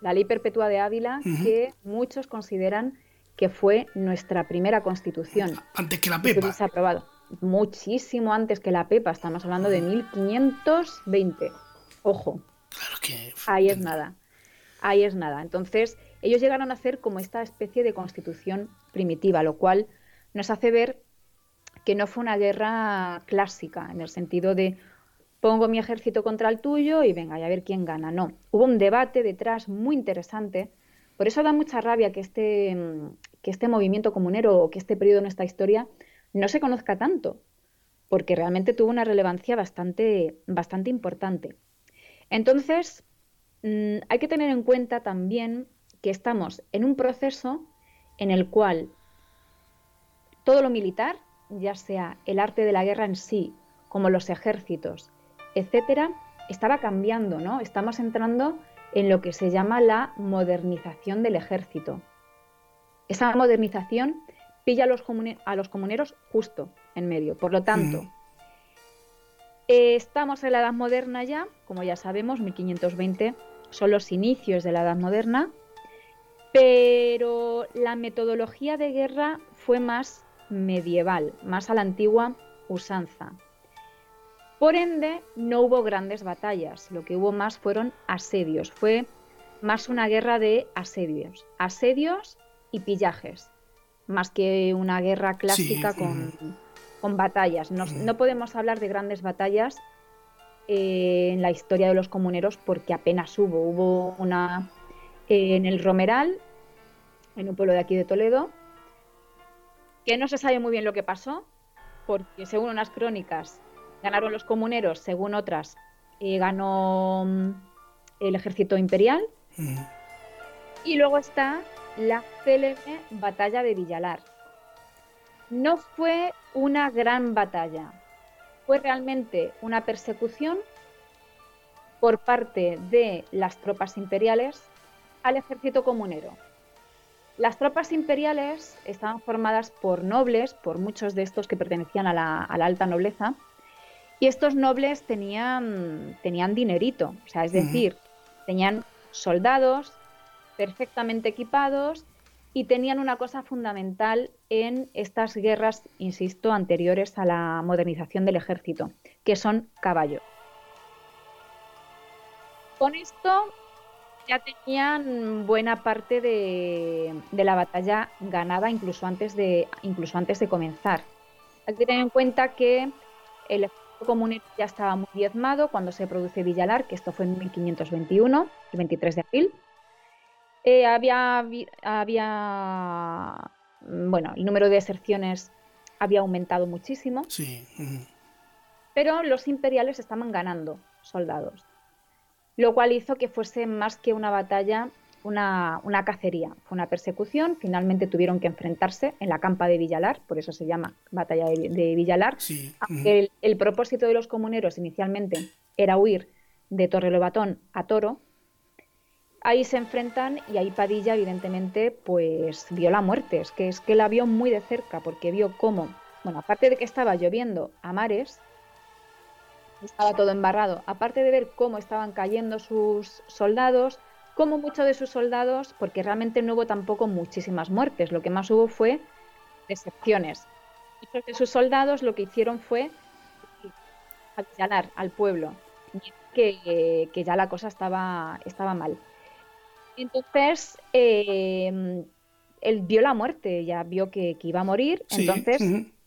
La ley perpetua de Ávila, que muchos consideran que fue nuestra primera constitución. Antes que la PEPA. Se aprobado. Muchísimo antes que la PEPA, estamos hablando de 1520. Ojo. Ahí es nada. Ahí es nada. Entonces, ellos llegaron a hacer como esta especie de constitución primitiva, lo cual nos hace ver que no fue una guerra clásica, en el sentido de pongo mi ejército contra el tuyo y venga, a ver quién gana. No, hubo un debate detrás muy interesante. Por eso da mucha rabia que este, que este movimiento comunero o que este periodo de nuestra historia no se conozca tanto, porque realmente tuvo una relevancia bastante, bastante importante. Entonces, mm, hay que tener en cuenta también que estamos en un proceso en el cual todo lo militar, ya sea el arte de la guerra en sí, como los ejércitos, etcétera, estaba cambiando, ¿no? Estamos entrando en lo que se llama la modernización del ejército. Esa modernización pilla a los, comuneros justo en medio. Por lo tanto, eh, estamos en la Edad Moderna ya, como ya sabemos, 1520 son los inicios de la Edad Moderna, pero la metodología de guerra fue más medieval, más a la antigua usanza. Por ende, no hubo grandes batallas, lo que hubo más fueron asedios, fue más una guerra de asedios, asedios y pillajes, más que una guerra clásica con, batallas. No, podemos hablar de grandes batallas eh, en la historia de los comuneros porque apenas hubo. Hubo una eh, en el Romeral, en un pueblo de aquí de Toledo, que no se sabe muy bien lo que pasó, porque según unas crónicas Ganaron los comuneros, según otras, eh, ganó mm, el ejército imperial. Y luego está la célebre batalla de Villalar. No fue una gran batalla, fue realmente una persecución por parte de las tropas imperiales al ejército comunero. Las tropas imperiales estaban formadas por nobles, por muchos de estos que pertenecían a la alta nobleza, y estos nobles tenían, tenían dinerito, o sea, es decir, tenían soldados perfectamente equipados y tenían una cosa fundamental en estas guerras, insisto, anteriores a la modernización del ejército, que son caballos. Con esto ya tenían buena parte de, la batalla ganada incluso antes de, incluso antes de comenzar. Hay que tener en cuenta que el comunero ya estaba muy diezmado cuando se produce Villalar, que esto fue en 1521, el 23 de abril. Eh, había, había, mm, bueno, el número de deserciones había aumentado muchísimo. Sí. Pero los imperiales estaban ganando soldados, lo cual hizo que fuese más que una batalla una, cacería, fue una persecución, finalmente tuvieron que enfrentarse en la campa de Villalar, por eso se llama batalla de, Villalar, el, propósito de los comuneros inicialmente era huir de Torrelobatón a Toro, ahí se enfrentan y ahí Padilla evidentemente pues vio la muerte, es que, es que la vio muy de cerca porque vio cómo, bueno, aparte de que estaba lloviendo a mares, estaba todo embarrado, aparte de ver cómo estaban cayendo sus soldados, como muchos de sus soldados, porque realmente no hubo tampoco muchísimas muertes, lo que más hubo fue decepciones. Muchos de sus soldados lo que hicieron fue avisanar al pueblo que, que, ya la cosa estaba, estaba mal. Entonces, eh, él vio la muerte, ya vio que, iba a morir, entonces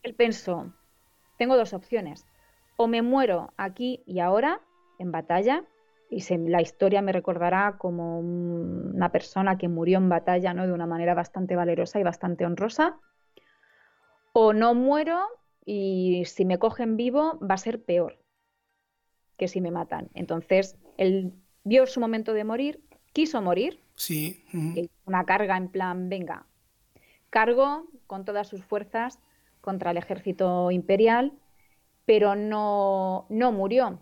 él pensó, tengo dos opciones, o me muero aquí y ahora, en batalla, y la historia me recordará como una persona que murió en batalla ¿no? de una manera bastante valerosa y bastante honrosa. O no muero y si me cogen vivo va a ser peor que si me matan. Entonces, él vio su momento de morir, quiso morir. Sí. Una carga en plan, venga, cargo con todas sus fuerzas contra el ejército imperial, pero no, no murió.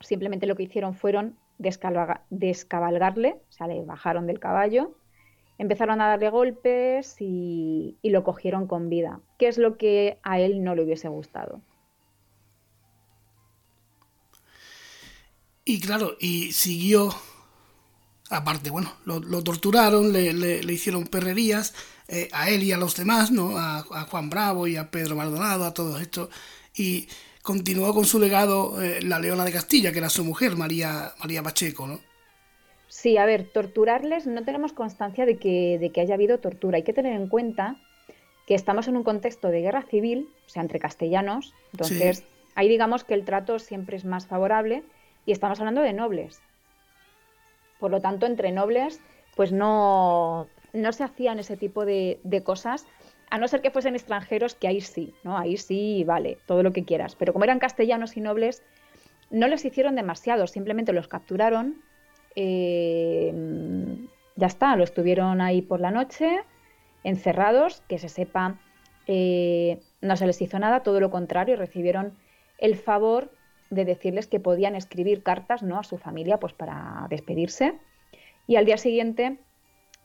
Simplemente lo que hicieron fueron descabalgarle, o sea, le bajaron del caballo, empezaron a darle golpes y, y lo cogieron con vida, que es lo que a él no le hubiese gustado. Y claro, y siguió, aparte, bueno, lo, torturaron, le, le, hicieron perrerías eh, a él y a los demás, ¿no? A, Juan Bravo y a Pedro Maldonado, a todos estos. Y continuó con su legado eh, la Leona de Castilla, que era su mujer, María, María Pacheco, ¿no? Sí, a ver, torturarles no tenemos constancia de que, de que haya habido tortura. Hay que tener en cuenta que estamos en un contexto de guerra civil, o sea, entre castellanos, entonces ahí digamos que el trato siempre es más favorable y estamos hablando de nobles. Por lo tanto, entre nobles, pues no, no se hacían ese tipo de, cosas, a no ser que fuesen extranjeros, que ahí sí, ¿no? Ahí sí, vale, todo lo que quieras. Pero como eran castellanos y nobles, no les hicieron demasiado, simplemente los capturaron, eh, ya está, los tuvieron ahí por la noche, encerrados, que se sepa, eh, no se les hizo nada, todo lo contrario, recibieron el favor de decirles que podían escribir cartas ¿no? a su familia pues, para despedirse. Y al día siguiente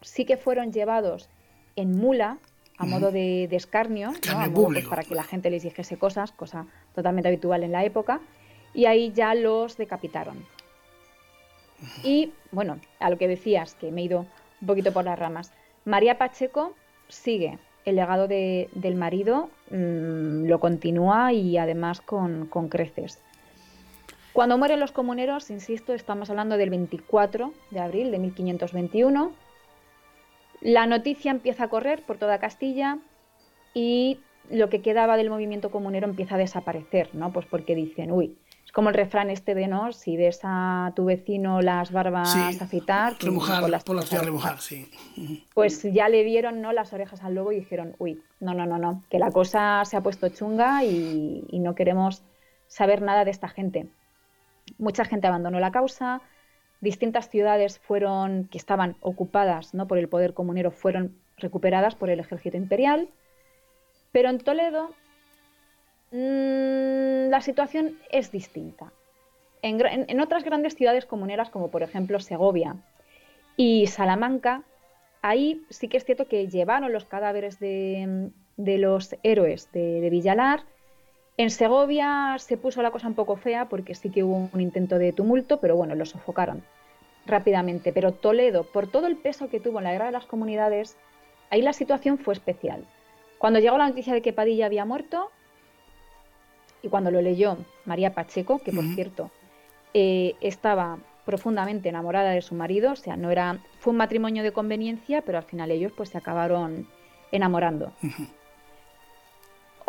sí que fueron llevados en mula a modo de, escarnio, pues, para que la gente les dijese cosas, cosa totalmente habitual en la época, y ahí ya los decapitaron. Y bueno, a lo que decías, que me he ido un poquito por las ramas, María Pacheco sigue el legado del marido, mm, lo continúa y además con creces. Cuando mueren los comuneros, insisto, estamos hablando del 24 de abril de 1521. La noticia empieza a correr por toda Castilla y lo que quedaba del movimiento comunero empieza a desaparecer, ¿no? Pues porque dicen, uy, es como el refrán este de no, si ves a tu vecino las barbas a citar, pues remojar, las, por las remojar, sí. Pues ya le dieron ¿no? las orejas al lobo y dijeron, uy, no, no, no, no, que la cosa se ha puesto chunga y no queremos saber nada de esta gente. Mucha gente abandonó la causa, distintas ciudades fueron que estaban ocupadas ¿no? por el poder comunero fueron recuperadas por el ejército imperial, pero en Toledo mm, la situación es distinta. En, otras grandes ciudades comuneras, como por ejemplo Segovia y Salamanca, ahí sí que es cierto que llevaron los cadáveres de, los héroes de Villalar en Segovia se puso la cosa un poco fea porque sí que hubo un intento de tumulto, pero bueno, lo sofocaron rápidamente. Pero Toledo, por todo el peso que tuvo en la guerra de las comunidades, ahí la situación fue especial. Cuando llegó la noticia de que Padilla había muerto, y cuando lo leyó María Pacheco, que por cierto eh, estaba profundamente enamorada de su marido, o sea, no era, fue un matrimonio de conveniencia, pero al final ellos pues se acabaron enamorando.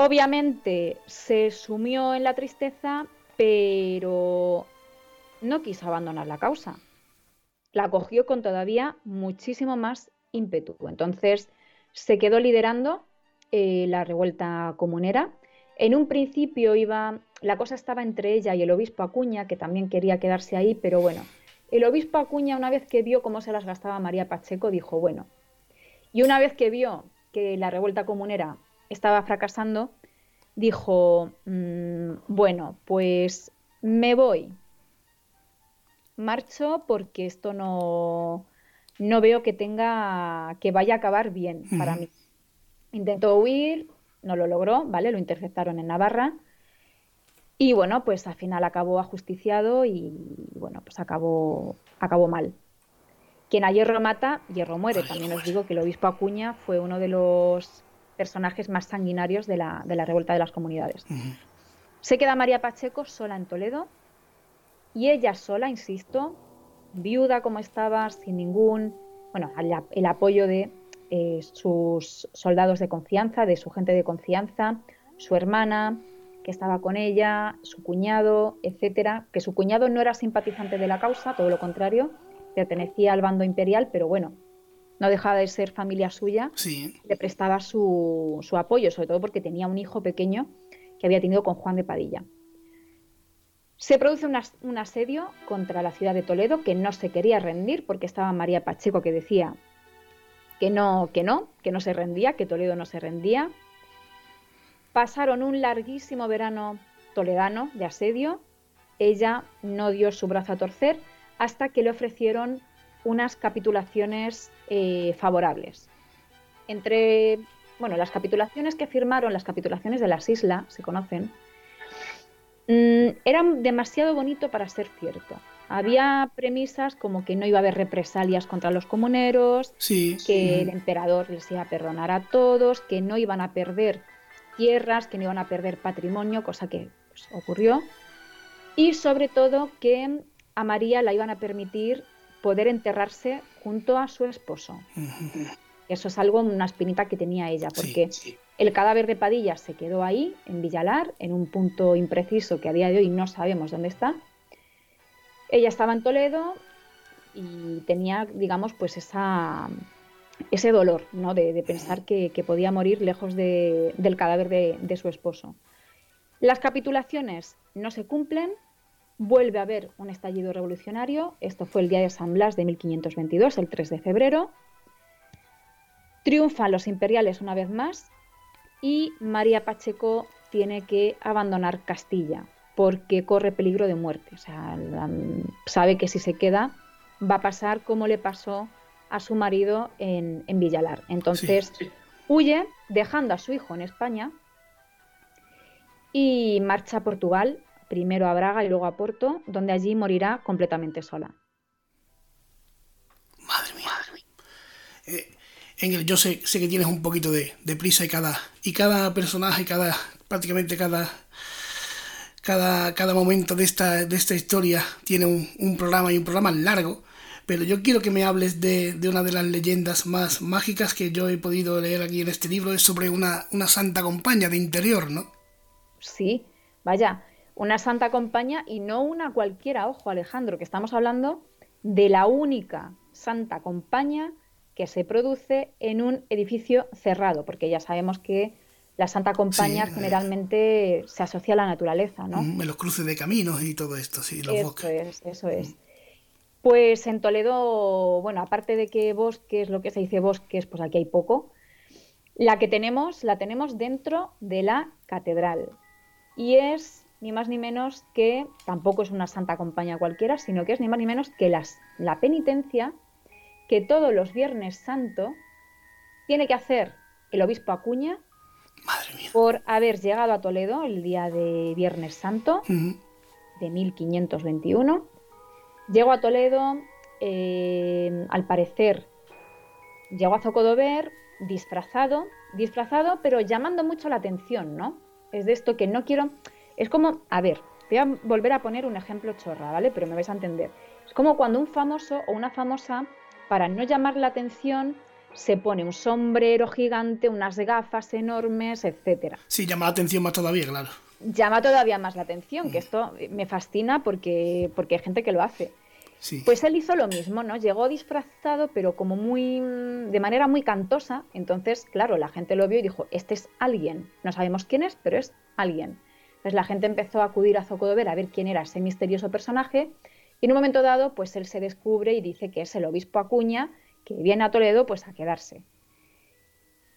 Obviamente se sumió en la tristeza, pero no quiso abandonar la causa. La cogió con todavía muchísimo más ímpetu. Entonces se quedó liderando eh, la revuelta comunera. En un principio iba, la cosa estaba entre ella y el obispo Acuña, que también quería quedarse ahí, pero bueno, el obispo Acuña, una vez que vio cómo se las gastaba María Pacheco, dijo, bueno, y una vez que vio que la revuelta comunera estaba fracasando, dijo, mm, bueno, pues me voy, marcho porque esto no, no veo que tenga, que vaya a acabar bien para mí. Intentó huir, no lo logró, ¿vale? Lo interceptaron en Navarra. Y bueno, pues al final acabó ajusticiado y bueno, pues acabó, acabó mal. Quien a hierro mata, hierro muere. También os digo que el obispo Acuña fue uno de los personajes más sanguinarios de la, revuelta de las comunidades. Se queda María Pacheco sola en Toledo y ella sola, insisto, viuda como estaba, sin ningún, bueno, el, apoyo de eh, sus soldados de confianza, de su gente de confianza, su hermana que estaba con ella, su cuñado, etcétera, que su cuñado no era simpatizante de la causa, todo lo contrario, pertenecía al bando imperial, pero bueno, no dejaba de ser familia suya, le prestaba su, su, apoyo, sobre todo porque tenía un hijo pequeño que había tenido con Juan de Padilla. Se produce un, asedio contra la ciudad de Toledo que no se quería rendir porque estaba María Pacheco que decía que no, que no, que no se rendía, que Toledo no se rendía. Pasaron un larguísimo verano toledano de asedio. Ella no dio su brazo a torcer hasta que le ofrecieron unas capitulaciones eh, favorables. Entre, bueno, las capitulaciones que firmaron, las capitulaciones de las islas, se conocen, Mm, era demasiado bonito para ser cierto. Había premisas como que no iba a haber represalias contra los comuneros, que el emperador les iba a perdonar a todos, que no iban a perder tierras, que no iban a perder patrimonio, cosa que pues, ocurrió. Y sobre todo que a María la iban a permitir poder enterrarse junto a su esposo. Eso es algo, una espinita que tenía ella, porque el cadáver de Padilla se quedó ahí, en Villalar, en un punto impreciso que a día de hoy no sabemos dónde está. Ella estaba en Toledo y tenía, digamos, pues esa, ese dolor, ¿no? De, pensar que, podía morir lejos del cadáver de, de su esposo. Las capitulaciones no se cumplen, vuelve a haber un estallido revolucionario. Esto fue el día de San Blas de 1522, el 3 de febrero. Triunfan los imperiales una vez más y María Pacheco tiene que abandonar Castilla porque corre peligro de muerte. O sea, sabe que si se queda va a pasar como le pasó a su marido en, Villalar. Entonces huye dejando a su hijo en España y marcha a Portugal, primero a Braga y luego a Porto, donde allí morirá completamente sola. Madre mía. Eh, yo sé, sé que tienes un poquito de, prisa y cada, y cada personaje, cada, prácticamente cada, cada, cada momento de esta, de esta historia tiene un, programa y un programa largo. Pero yo quiero que me hables de, una de las leyendas más mágicas que yo he podido leer aquí en este libro. Es sobre una, una santa compañía de interior, ¿no? Sí, vaya, una santa compañía y no una cualquiera. Ojo, Alejandro, que estamos hablando de la única santa compañía que se produce en un edificio cerrado, porque ya sabemos que la Santa Compañía generalmente se asocia a la naturaleza, ¿no? En los cruces de caminos y todo esto, sí, los eso Es, eso es. Pues en Toledo, bueno, aparte de que bosques, lo que se dice bosques, pues aquí hay poco. La que tenemos, la tenemos dentro de la catedral. Y es ni más ni menos que, tampoco es una santa compañía cualquiera, sino que es ni más ni menos que las, la penitencia que todos los Viernes Santo tiene que hacer el obispo Acuña por haber llegado a Toledo el día de Viernes Santo de 1521. Llegó a Toledo, eh, al parecer, llegó a Zocodover disfrazado, disfrazado, pero llamando mucho la atención, ¿no? Es de esto que no quiero. Es como, a ver, voy a volver a poner un ejemplo chorra, ¿vale? Pero me vais a entender. Es como cuando un famoso o una famosa para no llamar la atención, se pone un sombrero gigante, unas gafas enormes, etcétera. Sí, llama la atención más todavía, claro. Llama todavía más la atención, que mm. esto me fascina porque, porque hay gente que lo hace. Pues él hizo lo mismo, ¿no? Llegó disfrazado, pero como muy. de manera muy cantosa. Entonces, claro, la gente lo vio y dijo: Este es alguien. No sabemos quién es, pero es alguien. Entonces la gente empezó a acudir a Zocodover a ver quién era ese misterioso personaje y en un momento dado, pues él se descubre y dice que es el obispo Acuña, que viene a Toledo pues a quedarse.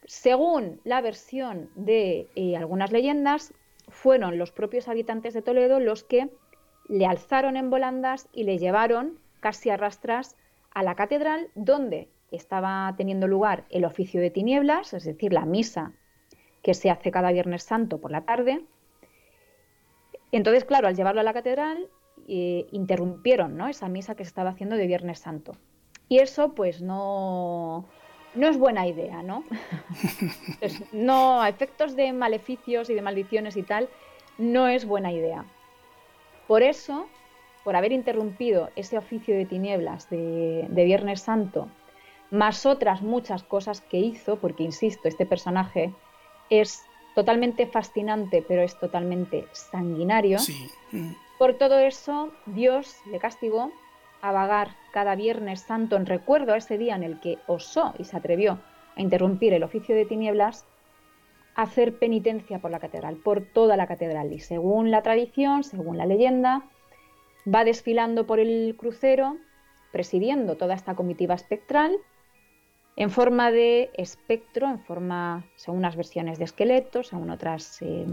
Según la versión de eh, algunas leyendas, fueron los propios habitantes de Toledo los que le alzaron en volandas y le llevaron casi a rastras a la catedral donde estaba teniendo lugar el oficio de tinieblas, es decir, la misa que se hace cada Viernes Santo por la tarde. Entonces, claro, al llevarlo a la catedral, eh, interrumpieron ¿no? esa misa que se estaba haciendo de Viernes Santo. Y eso pues no, no es buena idea, ¿no? [LAUGHS] no, a efectos de maleficios y de maldiciones y tal, no es buena idea. Por eso, por haber interrumpido ese oficio de tinieblas de, de Viernes Santo, más otras muchas cosas que hizo, porque insisto, este personaje es totalmente fascinante, pero es totalmente sanguinario. Sí. Mm. Por todo eso, Dios le castigó a vagar cada Viernes Santo en recuerdo a ese día en el que osó y se atrevió a interrumpir el oficio de tinieblas, hacer penitencia por la catedral, por toda la catedral. Y según la tradición, según la leyenda, va desfilando por el crucero, presidiendo toda esta comitiva espectral, en forma de espectro, en forma, según unas versiones de esqueletos, según otras, eh,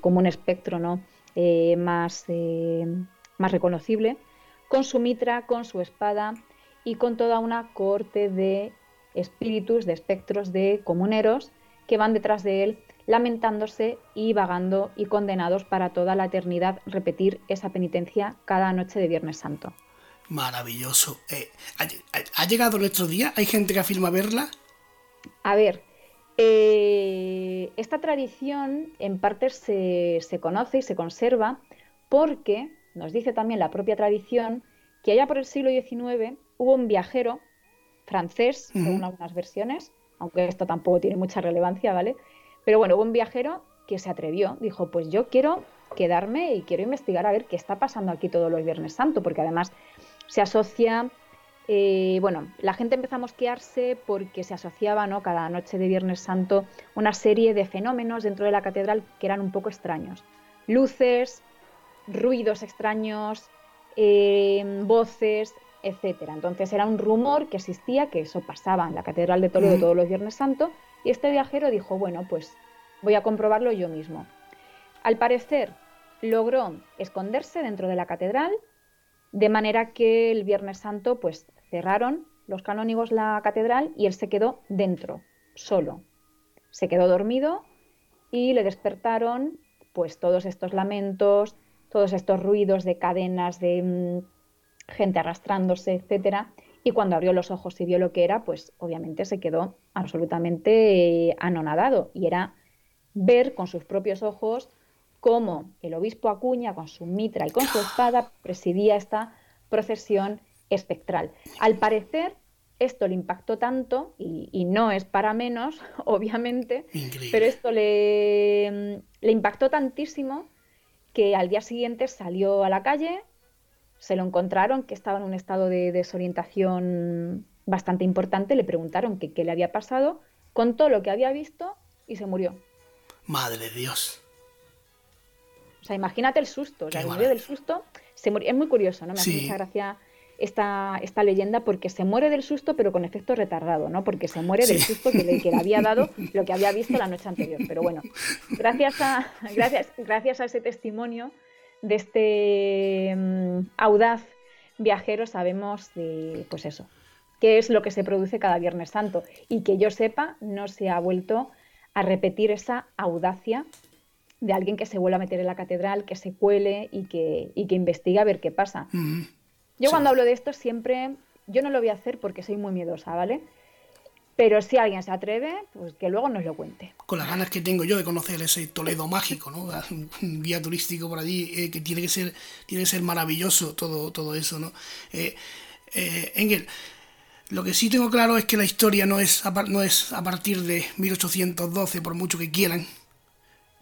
como un espectro ¿no? Eh, más, eh, más reconocible, con su mitra, con su espada y con toda una corte de espíritus, de espectros de comuneros que van detrás de él lamentándose y vagando y condenados para toda la eternidad repetir esa penitencia cada noche de Viernes Santo. Maravilloso. Eh, ¿ha, llegado nuestro día? ¿Hay gente que afirma verla? A ver, eh, esta tradición en parte se, conoce y se conserva porque, nos dice también la propia tradición, que allá por el siglo XIX hubo un viajero francés, según algunas versiones, aunque esto tampoco tiene mucha relevancia, ¿vale? Pero bueno, hubo un viajero que se atrevió, dijo, pues yo quiero quedarme y quiero investigar a ver qué está pasando aquí todos los Viernes Santo, porque además se asocia, eh, bueno, la gente empezó a mosquearse porque se asociaba, ¿no? Cada noche de Viernes Santo una serie de fenómenos dentro de la catedral que eran un poco extraños. Luces, ruidos extraños, eh, voces, etcétera. Entonces era un rumor que existía que eso pasaba en la Catedral de Toledo todos los Viernes Santo y este viajero dijo, bueno, pues voy a comprobarlo yo mismo. Al parecer logró esconderse dentro de la catedral de manera que el Viernes Santo pues cerraron los canónigos la catedral y él se quedó dentro, solo. Se quedó dormido y le despertaron pues todos estos lamentos, todos estos ruidos de cadenas de mm, gente arrastrándose, etcétera. Y cuando abrió los ojos y vio lo que era, pues obviamente se quedó absolutamente eh, anonadado. Y era ver con sus propios ojos cómo el obispo Acuña, con su mitra y con su espada, presidía esta procesión espectral. Al parecer, esto le impactó tanto, y, no es para menos, [LAUGHS] obviamente, pero esto le, le impactó tantísimo que al día siguiente salió a la calle, se lo encontraron que estaba en un estado de desorientación bastante importante, le preguntaron qué le había pasado, contó lo que había visto y se murió. Madre de Dios. O sea, imagínate el susto, o sea, murió del susto, se es muy curioso, ¿no? Me hace mucha gracia esta, esta leyenda porque se muere del susto pero con efecto retardado, ¿no? Porque se muere del susto que le, que le había dado lo que había visto la noche anterior. Pero bueno, gracias a, gracias, gracias a ese testimonio de este mm, audaz viajero sabemos de, pues eso, qué es lo que se produce cada Viernes Santo y que yo sepa no se ha vuelto a repetir esa audacia de alguien que se vuelva a meter en la catedral, que se cuele y que, y que investigue a ver qué pasa. Yo cuando hablo de esto siempre, yo no lo voy a hacer porque soy muy miedosa, ¿vale? Pero si alguien se atreve, pues que luego nos lo cuente. Con las ganas que tengo yo de conocer ese Toledo mágico, ¿no? [LAUGHS] Un guía turístico por allí, eh, que tiene que ser, tiene que ser maravilloso todo, todo eso, ¿no? Eh, eh, Engel, lo que sí tengo claro es que la historia no es, a, no es a partir de 1812, por mucho que quieran.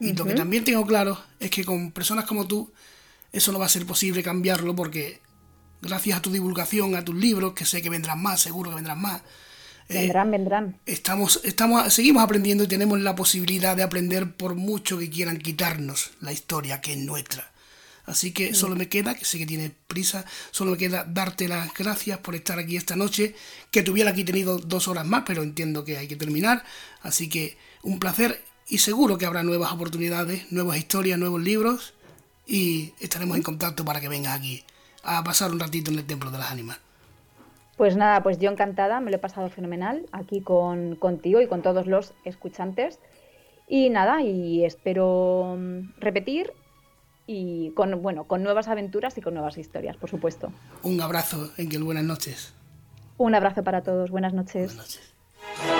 Y lo que también tengo claro es que con personas como tú, eso no va a ser posible cambiarlo porque gracias a tu divulgación, a tus libros, que sé que vendrán más, seguro que vendrán más, eh, vendrán, vendrán. Estamos, estamos, seguimos aprendiendo y tenemos la posibilidad de aprender por mucho que quieran quitarnos la historia que es nuestra. Así que solo me queda, que sé que tienes prisa, solo me queda darte las gracias por estar aquí esta noche, que tuviera aquí tenido dos horas más, pero entiendo que hay que terminar. Así que un placer y seguro que habrá nuevas oportunidades, nuevas historias, nuevos libros y estaremos en contacto para que vengas aquí a pasar un ratito en el Templo de las Ánimas. Pues nada, pues yo encantada, me lo he pasado fenomenal aquí con, contigo y con todos los escuchantes. Y nada, y espero mm, repetir y con, bueno, con nuevas aventuras y con nuevas historias, por supuesto. Un abrazo, Engel, buenas noches. Un abrazo para todos, buenas noches. Buenas noches.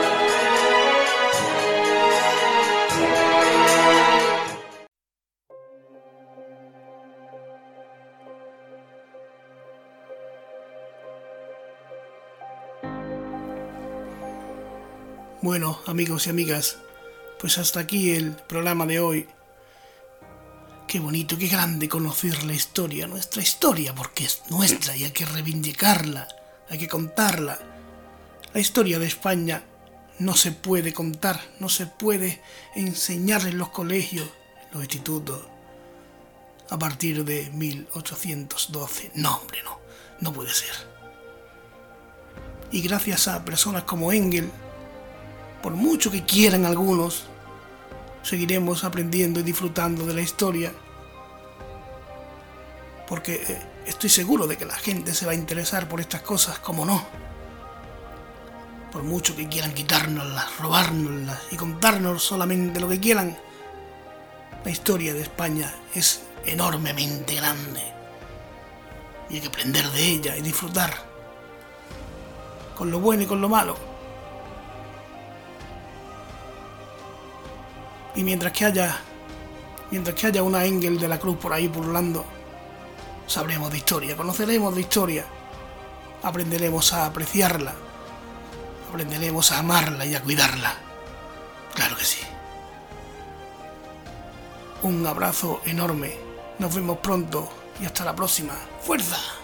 Bueno, amigos y amigas, pues hasta aquí el programa de hoy. Qué bonito, qué grande conocer la historia, nuestra historia, porque es nuestra y hay que reivindicarla, hay que contarla. La historia de España no se puede contar, no se puede enseñar en los colegios, en los institutos. a partir de 1812. No, hombre, no, no puede ser. Y gracias a personas como Engel, por mucho que quieran algunos, seguiremos aprendiendo y disfrutando de la historia, porque eh, estoy seguro de que la gente se va a interesar por estas cosas, como no. Por mucho que quieran quitárnoslas, robárnoslas y contarnos solamente lo que quieran, la historia de España es enormemente grande. Y hay que aprender de ella y disfrutar. Con lo bueno y con lo malo. Y mientras que haya. Mientras que haya una Engel de la Cruz por ahí burlando, sabremos de historia, conoceremos de historia, aprenderemos a apreciarla, aprenderemos a amarla y a cuidarla. Claro que sí. Un abrazo enorme. Nos vemos pronto y hasta la próxima. ¡Fuerza!